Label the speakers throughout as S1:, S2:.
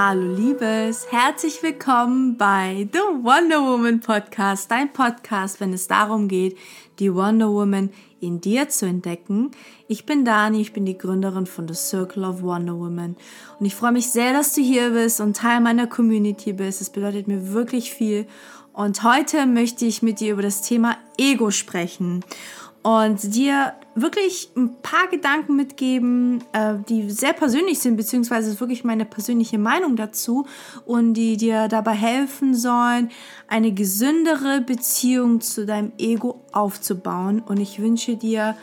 S1: Hallo Liebes, herzlich willkommen bei The Wonder Woman Podcast, dein Podcast, wenn es darum geht, die Wonder Woman in dir zu entdecken. Ich bin Dani, ich bin die Gründerin von The Circle of Wonder Woman und ich freue mich sehr, dass du hier bist und Teil meiner Community bist. Es bedeutet mir wirklich viel und heute möchte ich mit dir über das Thema Ego sprechen und dir wirklich ein paar Gedanken mitgeben, äh, die sehr persönlich sind, beziehungsweise ist wirklich meine persönliche Meinung dazu und die dir dabei helfen sollen, eine gesündere Beziehung zu deinem Ego aufzubauen. Und ich wünsche dir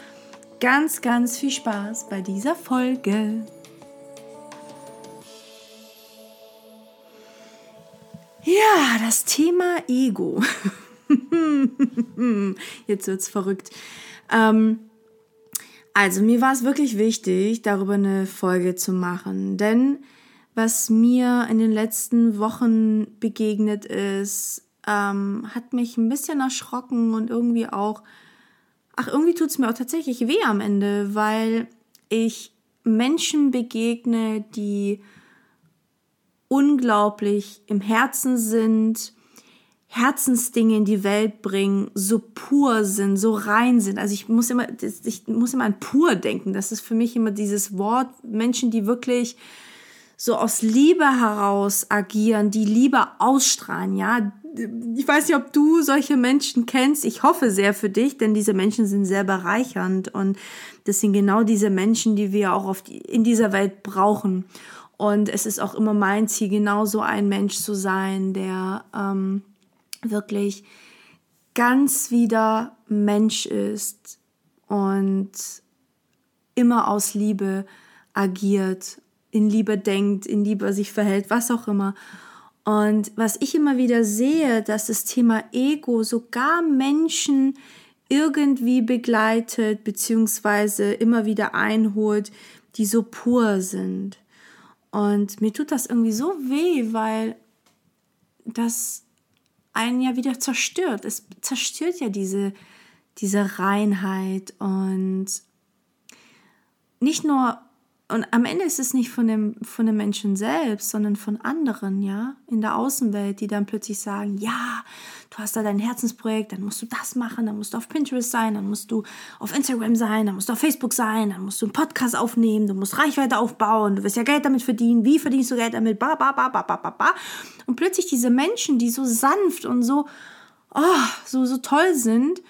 S1: ganz, ganz viel Spaß bei dieser Folge. Ja, das Thema Ego. Jetzt wird's verrückt. Ähm, also mir war es wirklich wichtig, darüber eine Folge zu machen, denn was mir in den letzten Wochen begegnet ist, ähm, hat mich ein bisschen erschrocken und irgendwie auch, ach, irgendwie tut es mir auch tatsächlich weh am Ende, weil ich Menschen begegne, die unglaublich im Herzen sind, Herzensdinge in die Welt bringen, so pur sind, so rein sind. Also ich muss immer, ich muss immer an pur denken. Das ist für mich immer dieses Wort, Menschen, die wirklich so aus Liebe heraus agieren, die Liebe ausstrahlen, ja. Ich weiß nicht, ob du solche Menschen kennst. Ich hoffe sehr für dich, denn diese Menschen sind sehr bereichernd und das sind genau diese Menschen, die wir auch die, in dieser Welt brauchen. Und es ist auch immer mein Ziel, genau so ein Mensch zu sein, der ähm, wirklich ganz wieder Mensch ist und immer aus Liebe agiert, in Liebe denkt, in Liebe sich verhält, was auch immer. Und was ich immer wieder sehe, dass das Thema Ego sogar Menschen irgendwie begleitet, beziehungsweise immer wieder einholt, die so pur sind. Und mir tut das irgendwie so weh, weil das einen ja wieder zerstört. Es zerstört ja diese, diese Reinheit und nicht nur, und am Ende ist es nicht von dem, von dem Menschen selbst, sondern von anderen, ja, in der Außenwelt, die dann plötzlich sagen, ja, du hast da dein Herzensprojekt, dann musst du das machen, dann musst du auf Pinterest sein, dann musst du auf Instagram sein, dann musst du auf Facebook sein, dann musst du einen Podcast aufnehmen, du musst Reichweite aufbauen, du wirst ja Geld damit verdienen, wie verdienst du Geld damit, ba, ba, ba, ba, ba, ba, ba. Und plötzlich diese Menschen, die so sanft und so, oh, so, so toll sind,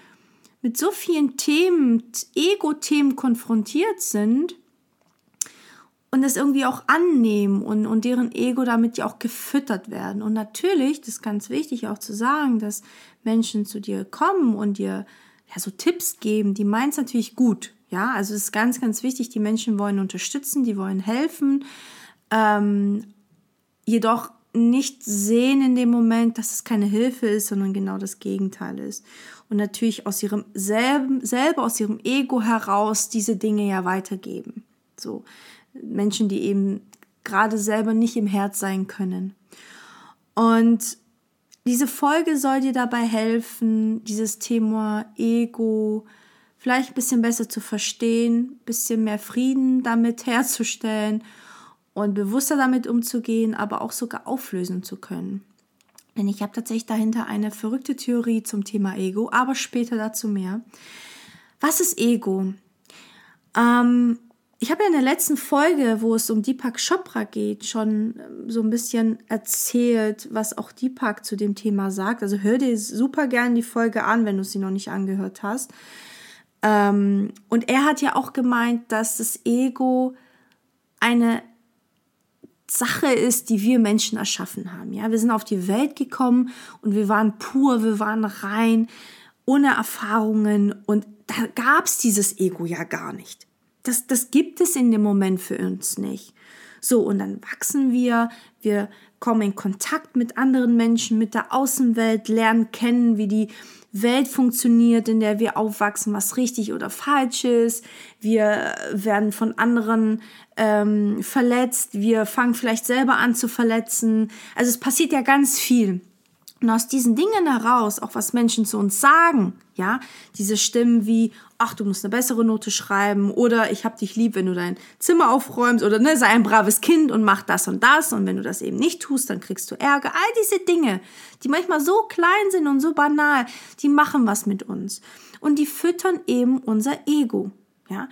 S1: mit so vielen Themen, Ego-Themen konfrontiert sind, und es irgendwie auch annehmen und, und deren Ego damit ja auch gefüttert werden. Und natürlich, das ist ganz wichtig auch zu sagen, dass Menschen zu dir kommen und dir ja, so Tipps geben, die meint es natürlich gut. Ja, also es ist ganz, ganz wichtig, die Menschen wollen unterstützen, die wollen helfen, ähm, jedoch nicht sehen in dem Moment, dass es keine Hilfe ist, sondern genau das Gegenteil ist. Und natürlich aus ihrem selben, selber aus ihrem Ego heraus diese Dinge ja weitergeben. So. Menschen, die eben gerade selber nicht im Herz sein können. Und diese Folge soll dir dabei helfen, dieses Thema Ego vielleicht ein bisschen besser zu verstehen, ein bisschen mehr Frieden damit herzustellen und bewusster damit umzugehen, aber auch sogar auflösen zu können. Denn ich habe tatsächlich dahinter eine verrückte Theorie zum Thema Ego, aber später dazu mehr. Was ist Ego? Ähm, ich habe ja in der letzten Folge, wo es um Deepak Chopra geht, schon ähm, so ein bisschen erzählt, was auch Deepak zu dem Thema sagt. Also hör dir super gern die Folge an, wenn du sie noch nicht angehört hast. Ähm, und er hat ja auch gemeint, dass das Ego eine Sache ist, die wir Menschen erschaffen haben. Ja, wir sind auf die Welt gekommen und wir waren pur, wir waren rein, ohne Erfahrungen und da gab es dieses Ego ja gar nicht das, das gibt es in dem Moment für uns nicht. So, und dann wachsen wir, wir kommen in Kontakt mit anderen Menschen, mit der Außenwelt, lernen kennen, wie die Welt funktioniert, in der wir aufwachsen, was richtig oder falsch ist. Wir werden von anderen ähm, verletzt, wir fangen vielleicht selber an zu verletzen. Also es passiert ja ganz viel. Und aus diesen Dingen heraus, auch was Menschen zu uns sagen, ja, diese Stimmen wie, ach, du musst eine bessere Note schreiben oder ich hab dich lieb, wenn du dein Zimmer aufräumst oder ne, sei ein braves Kind und mach das und das und wenn du das eben nicht tust, dann kriegst du Ärger. All diese Dinge, die manchmal so klein sind und so banal, die machen was mit uns und die füttern eben unser Ego, ja.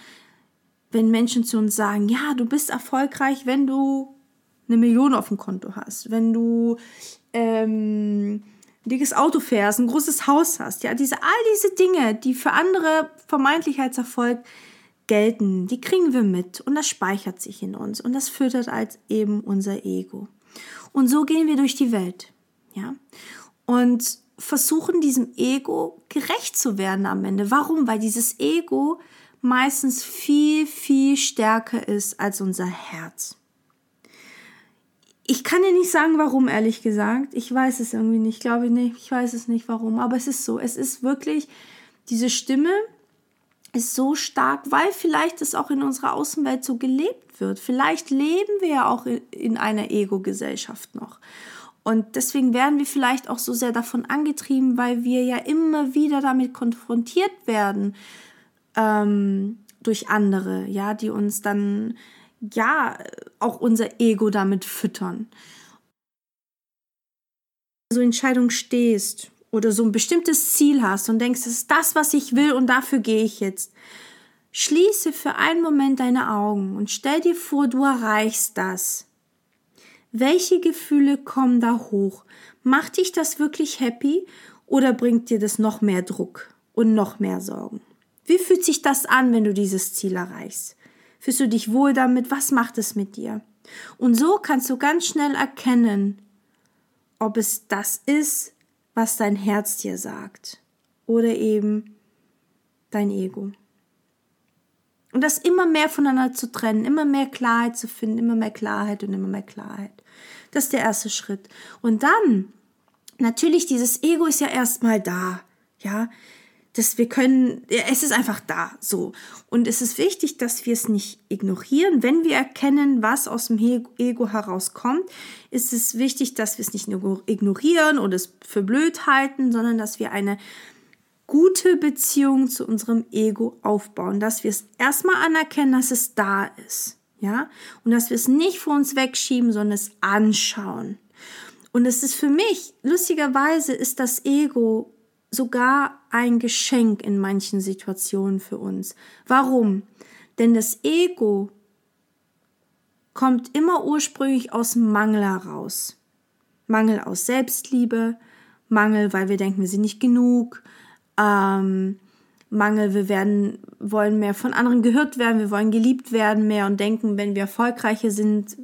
S1: Wenn Menschen zu uns sagen, ja, du bist erfolgreich, wenn du eine Million auf dem Konto hast, wenn du ähm, ein dickes Auto fährst, ein großes Haus hast, ja, diese, all diese Dinge, die für andere vermeintlich als Erfolg gelten, die kriegen wir mit und das speichert sich in uns und das füttert als eben unser Ego. Und so gehen wir durch die Welt, ja, und versuchen diesem Ego gerecht zu werden am Ende. Warum? Weil dieses Ego meistens viel, viel stärker ist als unser Herz. Ich kann dir nicht sagen, warum, ehrlich gesagt. Ich weiß es irgendwie nicht, glaube ich nicht. Ich weiß es nicht, warum. Aber es ist so. Es ist wirklich, diese Stimme ist so stark, weil vielleicht es auch in unserer Außenwelt so gelebt wird. Vielleicht leben wir ja auch in einer Ego-Gesellschaft noch. Und deswegen werden wir vielleicht auch so sehr davon angetrieben, weil wir ja immer wieder damit konfrontiert werden ähm, durch andere, ja, die uns dann ja, auch unser Ego damit füttern. So Entscheidung stehst oder so ein bestimmtes Ziel hast und denkst, das ist das, was ich will und dafür gehe ich jetzt. Schließe für einen Moment deine Augen und stell dir vor, du erreichst das. Welche Gefühle kommen da hoch? Macht dich das wirklich happy oder bringt dir das noch mehr Druck und noch mehr Sorgen? Wie fühlt sich das an, wenn du dieses Ziel erreichst? Fühlst du dich wohl damit? Was macht es mit dir? Und so kannst du ganz schnell erkennen, ob es das ist, was dein Herz dir sagt oder eben dein Ego. Und das immer mehr voneinander zu trennen, immer mehr Klarheit zu finden, immer mehr Klarheit und immer mehr Klarheit. Das ist der erste Schritt. Und dann, natürlich, dieses Ego ist ja erstmal da. Ja, dass wir können, es ist einfach da, so. Und es ist wichtig, dass wir es nicht ignorieren. Wenn wir erkennen, was aus dem Ego herauskommt, ist es wichtig, dass wir es nicht ignorieren oder es für blöd halten, sondern dass wir eine gute Beziehung zu unserem Ego aufbauen, dass wir es erstmal anerkennen, dass es da ist, ja, und dass wir es nicht vor uns wegschieben, sondern es anschauen. Und es ist für mich, lustigerweise ist das Ego sogar ein Geschenk in manchen Situationen für uns. Warum? Denn das Ego kommt immer ursprünglich aus Mangel heraus. Mangel aus Selbstliebe, Mangel, weil wir denken, wir sind nicht genug, ähm, Mangel, wir werden, wollen mehr von anderen gehört werden, wir wollen geliebt werden mehr und denken, wenn wir erfolgreicher sind,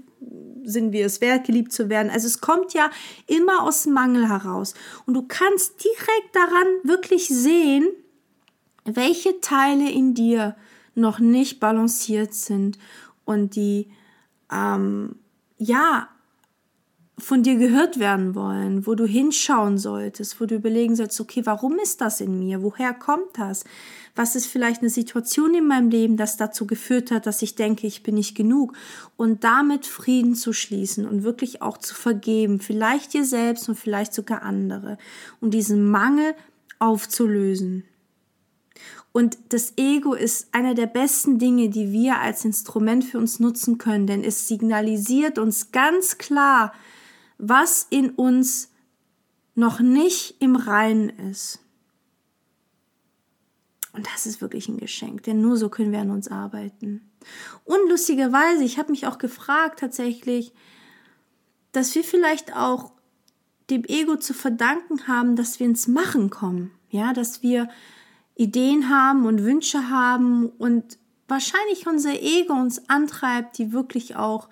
S1: sind wir es wert, geliebt zu werden. Also es kommt ja immer aus Mangel heraus. Und du kannst direkt daran wirklich sehen, welche Teile in dir noch nicht balanciert sind und die ähm, ja von dir gehört werden wollen, wo du hinschauen solltest, wo du überlegen solltest, okay, warum ist das in mir? Woher kommt das? Was ist vielleicht eine Situation in meinem Leben, das dazu geführt hat, dass ich denke, ich bin nicht genug? Und damit Frieden zu schließen und wirklich auch zu vergeben, vielleicht dir selbst und vielleicht sogar andere, und diesen Mangel aufzulösen. Und das Ego ist einer der besten Dinge, die wir als Instrument für uns nutzen können, denn es signalisiert uns ganz klar, was in uns noch nicht im Reinen ist. Und das ist wirklich ein Geschenk, denn nur so können wir an uns arbeiten. Und lustigerweise, ich habe mich auch gefragt tatsächlich, dass wir vielleicht auch dem Ego zu verdanken haben, dass wir ins Machen kommen. Ja, dass wir Ideen haben und Wünsche haben und wahrscheinlich unser Ego uns antreibt, die wirklich auch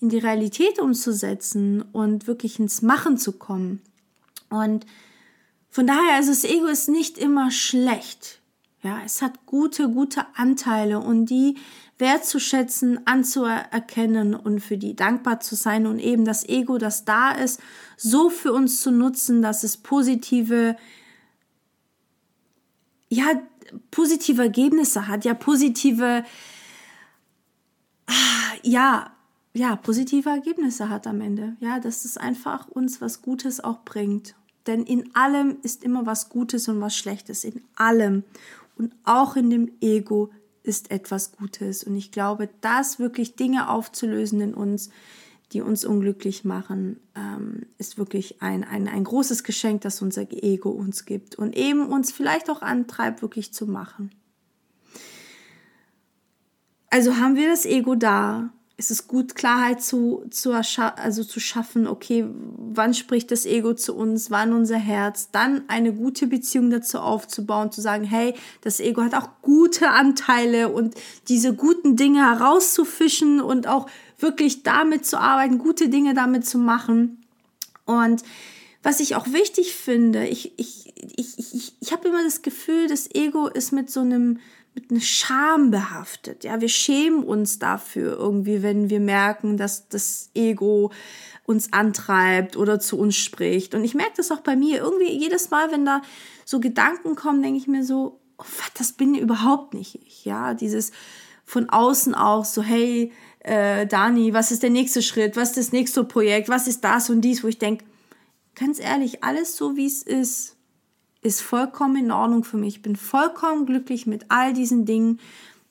S1: in die Realität umzusetzen und wirklich ins Machen zu kommen. Und von daher, also das Ego ist nicht immer schlecht. Ja, es hat gute, gute Anteile und die wertzuschätzen, anzuerkennen und für die dankbar zu sein und eben das Ego, das da ist, so für uns zu nutzen, dass es positive, ja, positive Ergebnisse hat, ja, positive, ah, ja, ja, positive Ergebnisse hat am Ende. Ja, dass es einfach uns was Gutes auch bringt. Denn in allem ist immer was Gutes und was Schlechtes. In allem. Und auch in dem Ego ist etwas Gutes. Und ich glaube, das wirklich Dinge aufzulösen in uns, die uns unglücklich machen, ähm, ist wirklich ein, ein, ein großes Geschenk, das unser Ego uns gibt und eben uns vielleicht auch antreibt, wirklich zu machen. Also haben wir das Ego da, ist es gut, Klarheit zu, zu, also zu schaffen, okay, wann spricht das Ego zu uns, wann unser Herz, dann eine gute Beziehung dazu aufzubauen, zu sagen, hey, das Ego hat auch gute Anteile und diese guten Dinge herauszufischen und auch wirklich damit zu arbeiten, gute Dinge damit zu machen. Und was ich auch wichtig finde, ich, ich, ich, ich, ich habe immer das Gefühl, das Ego ist mit so einem mit einer Scham behaftet. Ja, wir schämen uns dafür irgendwie, wenn wir merken, dass das Ego uns antreibt oder zu uns spricht. Und ich merke das auch bei mir. Irgendwie jedes Mal, wenn da so Gedanken kommen, denke ich mir so, oh, was, das bin überhaupt nicht ich. Ja, dieses von außen auch so, hey, äh, Dani, was ist der nächste Schritt? Was ist das nächste Projekt? Was ist das und dies? Wo ich denke, ganz ehrlich, alles so wie es ist, ist vollkommen in Ordnung für mich. Ich bin vollkommen glücklich mit all diesen Dingen,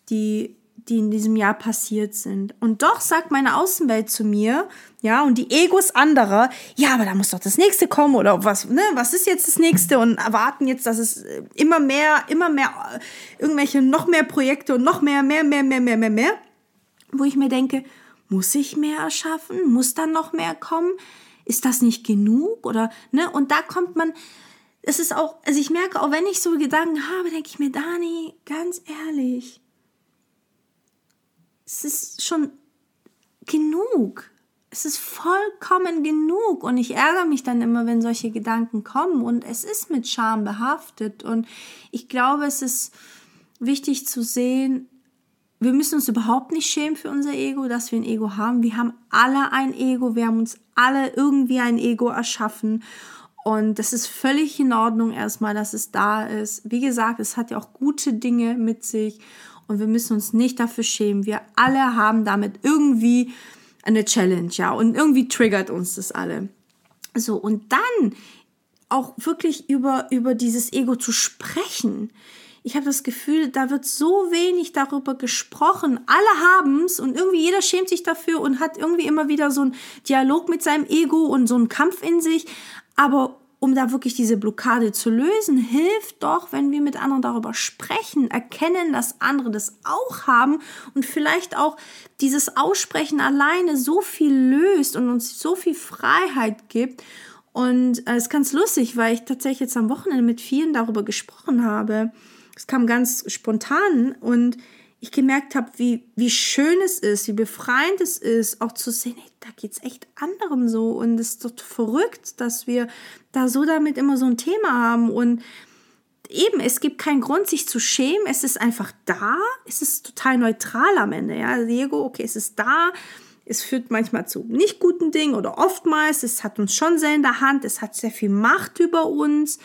S1: die, die in diesem Jahr passiert sind. Und doch sagt meine Außenwelt zu mir, ja, und die Egos anderer, ja, aber da muss doch das nächste kommen oder was, ne, was ist jetzt das nächste und erwarten jetzt, dass es äh, immer mehr, immer mehr, äh, irgendwelche noch mehr Projekte und noch mehr, mehr, mehr, mehr, mehr, mehr, mehr, wo ich mir denke, muss ich mehr erschaffen? Muss dann noch mehr kommen? Ist das nicht genug? Oder, ne, und da kommt man, es ist auch, also ich merke auch, wenn ich so Gedanken habe, denke ich mir, Dani, ganz ehrlich, es ist schon genug. Es ist vollkommen genug. Und ich ärgere mich dann immer, wenn solche Gedanken kommen. Und es ist mit Scham behaftet. Und ich glaube, es ist wichtig zu sehen, wir müssen uns überhaupt nicht schämen für unser Ego, dass wir ein Ego haben. Wir haben alle ein Ego. Wir haben uns alle irgendwie ein Ego erschaffen. Und das ist völlig in Ordnung erstmal, dass es da ist. Wie gesagt, es hat ja auch gute Dinge mit sich und wir müssen uns nicht dafür schämen. Wir alle haben damit irgendwie eine Challenge, ja, und irgendwie triggert uns das alle. So, und dann auch wirklich über, über dieses Ego zu sprechen. Ich habe das Gefühl, da wird so wenig darüber gesprochen. Alle haben es und irgendwie jeder schämt sich dafür und hat irgendwie immer wieder so einen Dialog mit seinem Ego und so einen Kampf in sich. Aber um da wirklich diese Blockade zu lösen, hilft doch, wenn wir mit anderen darüber sprechen, erkennen, dass andere das auch haben und vielleicht auch dieses Aussprechen alleine so viel löst und uns so viel Freiheit gibt. Und äh, es ist ganz lustig, weil ich tatsächlich jetzt am Wochenende mit vielen darüber gesprochen habe. Es kam ganz spontan und ich gemerkt habe, wie, wie schön es ist, wie befreiend es ist, auch zu sehen, hey, da geht's echt anderen so. Und es ist doch verrückt, dass wir da so damit immer so ein Thema haben. Und eben, es gibt keinen Grund, sich zu schämen. Es ist einfach da. Es ist total neutral am Ende. Ja, Diego, okay, es ist da. Es führt manchmal zu nicht guten Dingen oder oftmals. Es hat uns schon sehr in der Hand. Es hat sehr viel Macht über uns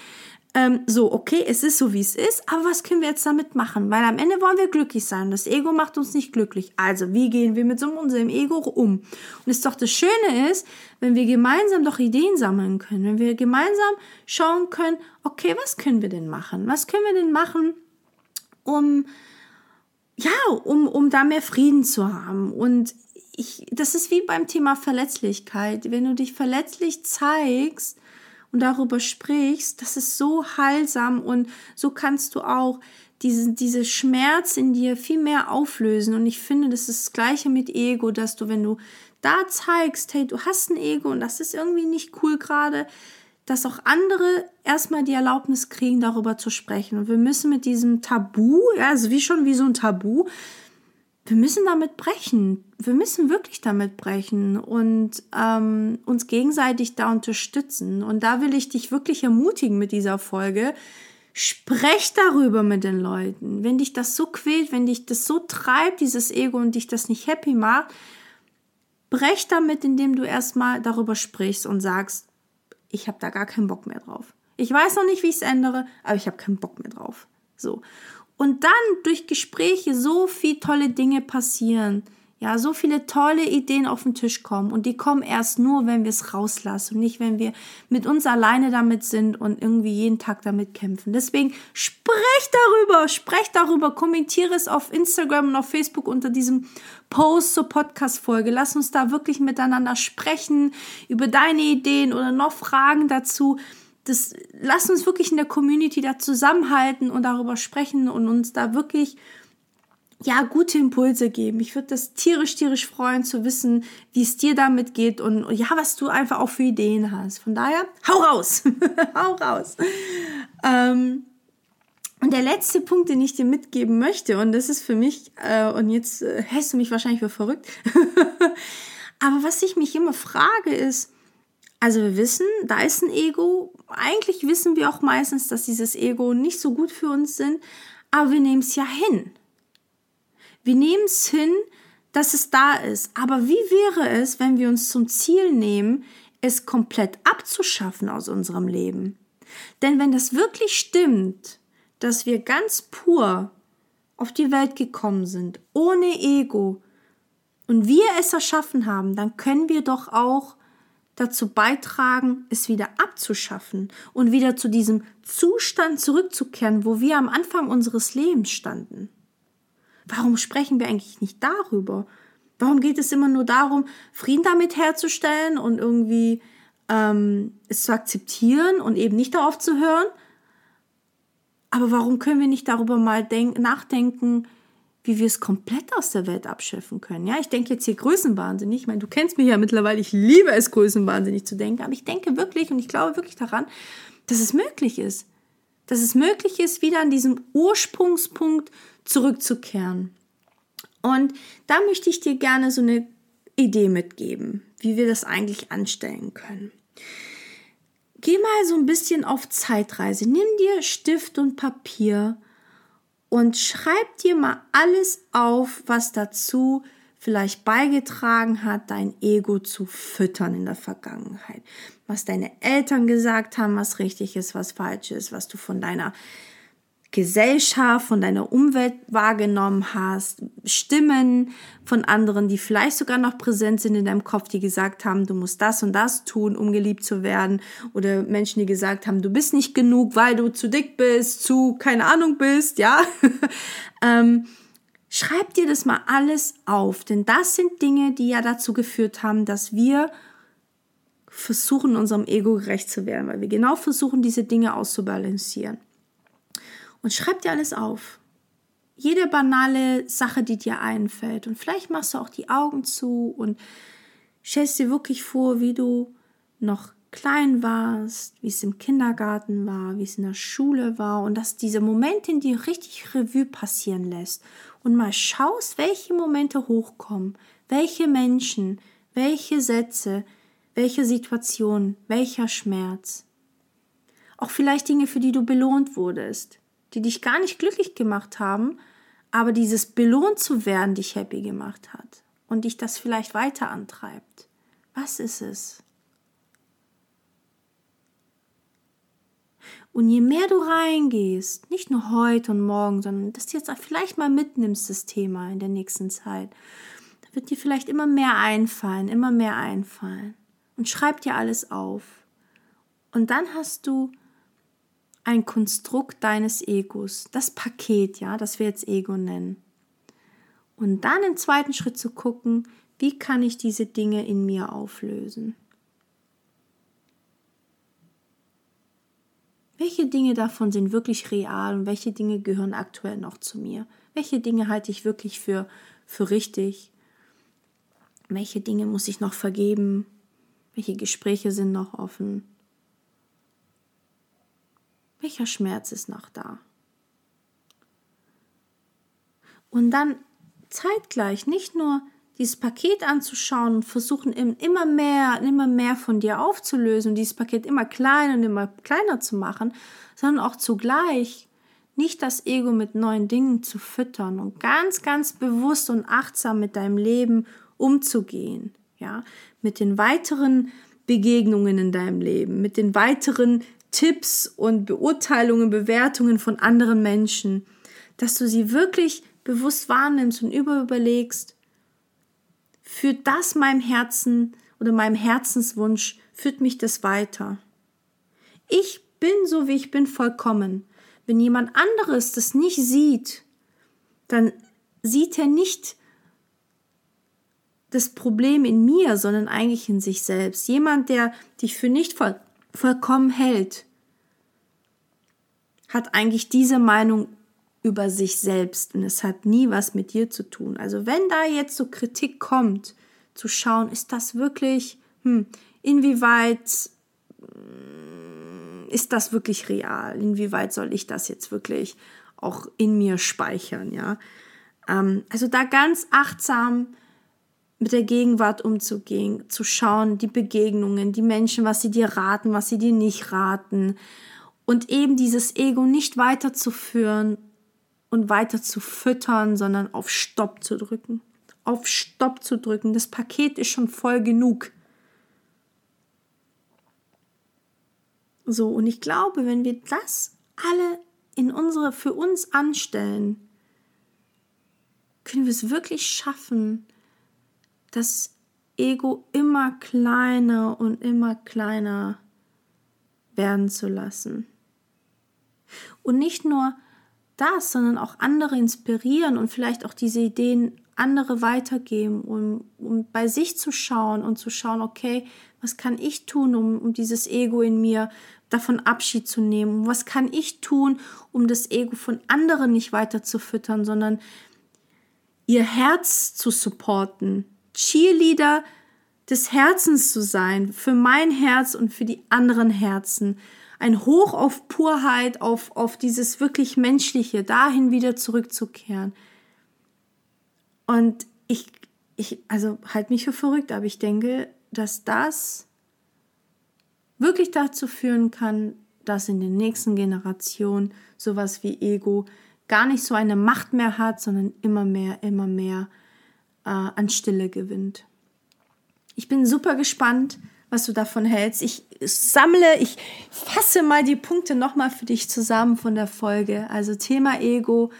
S1: ähm, so, okay, es ist so, wie es ist, aber was können wir jetzt damit machen? Weil am Ende wollen wir glücklich sein. Das Ego macht uns nicht glücklich. Also, wie gehen wir mit so unserem Ego um? Und es doch das Schöne ist, wenn wir gemeinsam doch Ideen sammeln können, wenn wir gemeinsam schauen können, okay, was können wir denn machen? Was können wir denn machen, um, ja, um, um da mehr Frieden zu haben? Und ich, das ist wie beim Thema Verletzlichkeit. Wenn du dich verletzlich zeigst, und darüber sprichst, das ist so heilsam und so kannst du auch diese, diese Schmerz in dir viel mehr auflösen. Und ich finde, das ist das Gleiche mit Ego, dass du, wenn du da zeigst, hey, du hast ein Ego und das ist irgendwie nicht cool gerade, dass auch andere erstmal die Erlaubnis kriegen, darüber zu sprechen. Und wir müssen mit diesem Tabu, ja, also wie schon wie so ein Tabu, wir müssen damit brechen. Wir müssen wirklich damit brechen und ähm, uns gegenseitig da unterstützen. Und da will ich dich wirklich ermutigen mit dieser Folge. Sprech darüber mit den Leuten. Wenn dich das so quält, wenn dich das so treibt, dieses Ego und dich das nicht happy macht, brech damit, indem du erstmal darüber sprichst und sagst, ich habe da gar keinen Bock mehr drauf. Ich weiß noch nicht, wie ich es ändere, aber ich habe keinen Bock mehr drauf. So und dann durch Gespräche so viel tolle Dinge passieren. Ja, so viele tolle Ideen auf den Tisch kommen und die kommen erst nur, wenn wir es rauslassen und nicht, wenn wir mit uns alleine damit sind und irgendwie jeden Tag damit kämpfen. Deswegen sprecht darüber, sprecht darüber, kommentiere es auf Instagram und auf Facebook unter diesem Post zur Podcast-Folge. Lass uns da wirklich miteinander sprechen über deine Ideen oder noch Fragen dazu. Das, lass uns wirklich in der Community da zusammenhalten und darüber sprechen und uns da wirklich ja, gute Impulse geben. Ich würde das tierisch, tierisch freuen zu wissen, wie es dir damit geht und ja, was du einfach auch für Ideen hast. Von daher, hau raus! hau raus! Ähm, und der letzte Punkt, den ich dir mitgeben möchte, und das ist für mich, äh, und jetzt äh, hältst du mich wahrscheinlich für verrückt, aber was ich mich immer frage ist, also wir wissen, da ist ein Ego. Eigentlich wissen wir auch meistens, dass dieses Ego nicht so gut für uns sind, aber wir nehmen es ja hin. Wir nehmen es hin, dass es da ist. Aber wie wäre es, wenn wir uns zum Ziel nehmen, es komplett abzuschaffen aus unserem Leben? Denn wenn das wirklich stimmt, dass wir ganz pur auf die Welt gekommen sind, ohne Ego, und wir es erschaffen haben, dann können wir doch auch dazu beitragen, es wieder abzuschaffen und wieder zu diesem Zustand zurückzukehren, wo wir am Anfang unseres Lebens standen. Warum sprechen wir eigentlich nicht darüber? Warum geht es immer nur darum, Frieden damit herzustellen und irgendwie ähm, es zu akzeptieren und eben nicht darauf zu hören? Aber warum können wir nicht darüber mal nachdenken, wie wir es komplett aus der Welt abschaffen können? Ja, ich denke jetzt hier größenwahnsinnig. Ich meine, du kennst mich ja mittlerweile. Ich liebe es, größenwahnsinnig zu denken. Aber ich denke wirklich und ich glaube wirklich daran, dass es möglich ist. Dass es möglich ist, wieder an diesem Ursprungspunkt zurückzukehren. Und da möchte ich dir gerne so eine Idee mitgeben, wie wir das eigentlich anstellen können. Geh mal so ein bisschen auf Zeitreise. Nimm dir Stift und Papier und schreib dir mal alles auf, was dazu vielleicht beigetragen hat, dein Ego zu füttern in der Vergangenheit. Was deine Eltern gesagt haben, was richtig ist, was falsch ist, was du von deiner Gesellschaft, von deiner Umwelt wahrgenommen hast, Stimmen von anderen, die vielleicht sogar noch präsent sind in deinem Kopf, die gesagt haben, du musst das und das tun, um geliebt zu werden, oder Menschen, die gesagt haben, du bist nicht genug, weil du zu dick bist, zu keine Ahnung bist, ja. ähm, schreib dir das mal alles auf, denn das sind Dinge, die ja dazu geführt haben, dass wir versuchen, unserem Ego gerecht zu werden, weil wir genau versuchen, diese Dinge auszubalancieren und schreib dir alles auf. Jede banale Sache, die dir einfällt. Und vielleicht machst du auch die Augen zu und stellst dir wirklich vor, wie du noch klein warst, wie es im Kindergarten war, wie es in der Schule war und dass diese Momente in dir richtig Revue passieren lässt und mal schaust, welche Momente hochkommen, welche Menschen, welche Sätze, welche Situationen, welcher Schmerz. Auch vielleicht Dinge, für die du belohnt wurdest die dich gar nicht glücklich gemacht haben, aber dieses belohnt zu werden dich happy gemacht hat und dich das vielleicht weiter antreibt. Was ist es? Und je mehr du reingehst, nicht nur heute und morgen, sondern dass du jetzt vielleicht mal mitnimmst, das Thema in der nächsten Zeit, da wird dir vielleicht immer mehr einfallen, immer mehr einfallen. Und schreib dir alles auf. Und dann hast du ein Konstrukt deines Egos, das Paket, ja, das wir jetzt Ego nennen. Und dann im zweiten Schritt zu gucken, wie kann ich diese Dinge in mir auflösen? Welche Dinge davon sind wirklich real und welche Dinge gehören aktuell noch zu mir? Welche Dinge halte ich wirklich für, für richtig? Welche Dinge muss ich noch vergeben? Welche Gespräche sind noch offen? Welcher Schmerz ist noch da? Und dann zeitgleich nicht nur dieses Paket anzuschauen und versuchen immer mehr, immer mehr von dir aufzulösen und dieses Paket immer kleiner und immer kleiner zu machen, sondern auch zugleich nicht das Ego mit neuen Dingen zu füttern und ganz, ganz bewusst und achtsam mit deinem Leben umzugehen, ja, mit den weiteren Begegnungen in deinem Leben, mit den weiteren Tipps und Beurteilungen, Bewertungen von anderen Menschen, dass du sie wirklich bewusst wahrnimmst und überlegst, führt das meinem Herzen oder meinem Herzenswunsch, führt mich das weiter. Ich bin so, wie ich bin, vollkommen. Wenn jemand anderes das nicht sieht, dann sieht er nicht das Problem in mir, sondern eigentlich in sich selbst. Jemand, der dich für nicht voll, vollkommen hält, hat eigentlich diese Meinung über sich selbst und es hat nie was mit dir zu tun. Also wenn da jetzt so Kritik kommt, zu schauen, ist das wirklich, hm, inwieweit hm, ist das wirklich real? Inwieweit soll ich das jetzt wirklich auch in mir speichern, ja? Ähm, also da ganz achtsam mit der Gegenwart umzugehen, zu schauen, die Begegnungen, die Menschen, was sie dir raten, was sie dir nicht raten und eben dieses Ego nicht weiterzuführen und weiter zu füttern, sondern auf Stopp zu drücken. Auf Stopp zu drücken. Das Paket ist schon voll genug. So, und ich glaube, wenn wir das alle in unsere, für uns anstellen, können wir es wirklich schaffen, das Ego immer kleiner und immer kleiner werden zu lassen. Und nicht nur das, sondern auch andere inspirieren und vielleicht auch diese Ideen andere weitergeben, um, um bei sich zu schauen und zu schauen, okay, was kann ich tun, um, um dieses Ego in mir davon Abschied zu nehmen? Was kann ich tun, um das Ego von anderen nicht weiter zu füttern, sondern ihr Herz zu supporten, Cheerleader des Herzens zu sein, für mein Herz und für die anderen Herzen. Ein Hoch auf Purheit, auf, auf dieses wirklich Menschliche, dahin wieder zurückzukehren. Und ich, ich, also halt mich für verrückt, aber ich denke, dass das wirklich dazu führen kann, dass in den nächsten Generationen sowas wie Ego gar nicht so eine Macht mehr hat, sondern immer mehr, immer mehr äh, an Stille gewinnt. Ich bin super gespannt, was du davon hältst. Ich sammle, ich fasse mal die Punkte nochmal für dich zusammen von der Folge. Also Thema Ego.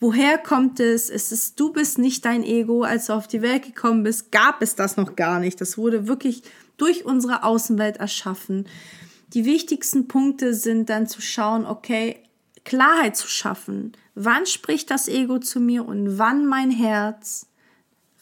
S1: Woher kommt es? Es ist, du bist nicht dein Ego. Als du auf die Welt gekommen bist, gab es das noch gar nicht. Das wurde wirklich durch unsere Außenwelt erschaffen. Die wichtigsten Punkte sind dann zu schauen, okay, Klarheit zu schaffen. Wann spricht das Ego zu mir und wann mein Herz?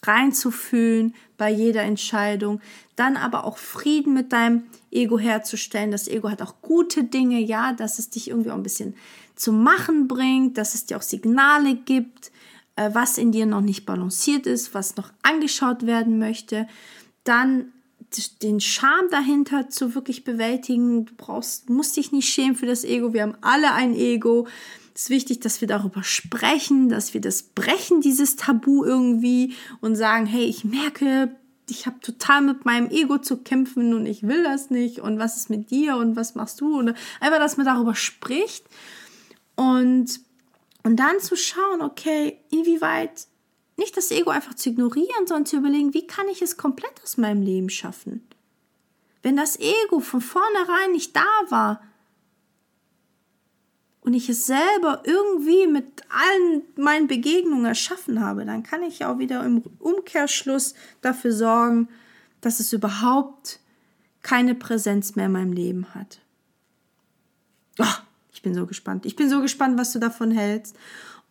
S1: Reinzufühlen bei jeder Entscheidung, dann aber auch Frieden mit deinem Ego herzustellen. Das Ego hat auch gute Dinge, ja, dass es dich irgendwie auch ein bisschen zum Machen bringt, dass es dir auch Signale gibt, äh, was in dir noch nicht balanciert ist, was noch angeschaut werden möchte. Dann den Charme dahinter zu wirklich bewältigen. Du brauchst, musst dich nicht schämen für das Ego. Wir haben alle ein Ego. Es ist wichtig, dass wir darüber sprechen, dass wir das brechen, dieses Tabu irgendwie und sagen, hey, ich merke, ich habe total mit meinem Ego zu kämpfen und ich will das nicht und was ist mit dir und was machst du und einfach, dass man darüber spricht und und dann zu schauen, okay, inwieweit nicht das Ego einfach zu ignorieren, sondern zu überlegen, wie kann ich es komplett aus meinem Leben schaffen? Wenn das Ego von vornherein nicht da war, und ich es selber irgendwie mit allen meinen Begegnungen erschaffen habe, dann kann ich auch wieder im Umkehrschluss dafür sorgen, dass es überhaupt keine Präsenz mehr in meinem Leben hat. Oh, ich bin so gespannt. Ich bin so gespannt, was du davon hältst.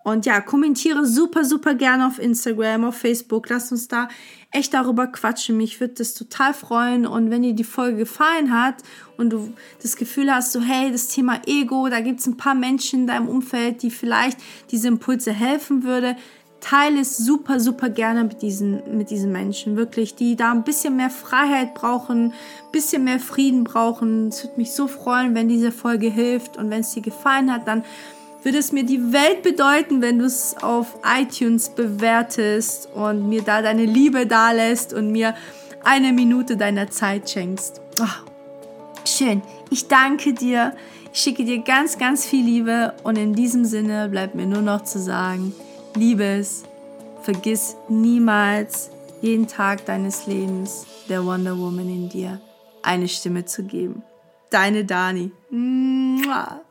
S1: Und ja, kommentiere super, super gerne auf Instagram, auf Facebook. Lass uns da echt darüber quatschen. Mich würde das total freuen. Und wenn dir die Folge gefallen hat und du das Gefühl hast, so hey, das Thema Ego, da gibt es ein paar Menschen in deinem Umfeld, die vielleicht diese Impulse helfen würde, teile es super, super gerne mit diesen, mit diesen Menschen. Wirklich, die da ein bisschen mehr Freiheit brauchen, ein bisschen mehr Frieden brauchen. Es würde mich so freuen, wenn diese Folge hilft. Und wenn es dir gefallen hat, dann würde es mir die Welt bedeuten, wenn du es auf iTunes bewertest und mir da deine Liebe dalässt und mir eine Minute deiner Zeit schenkst. Oh, schön. Ich danke dir. Ich schicke dir ganz, ganz viel Liebe und in diesem Sinne bleibt mir nur noch zu sagen, Liebes, vergiss niemals jeden Tag deines Lebens der Wonder Woman in dir eine Stimme zu geben. Deine Dani. Mua.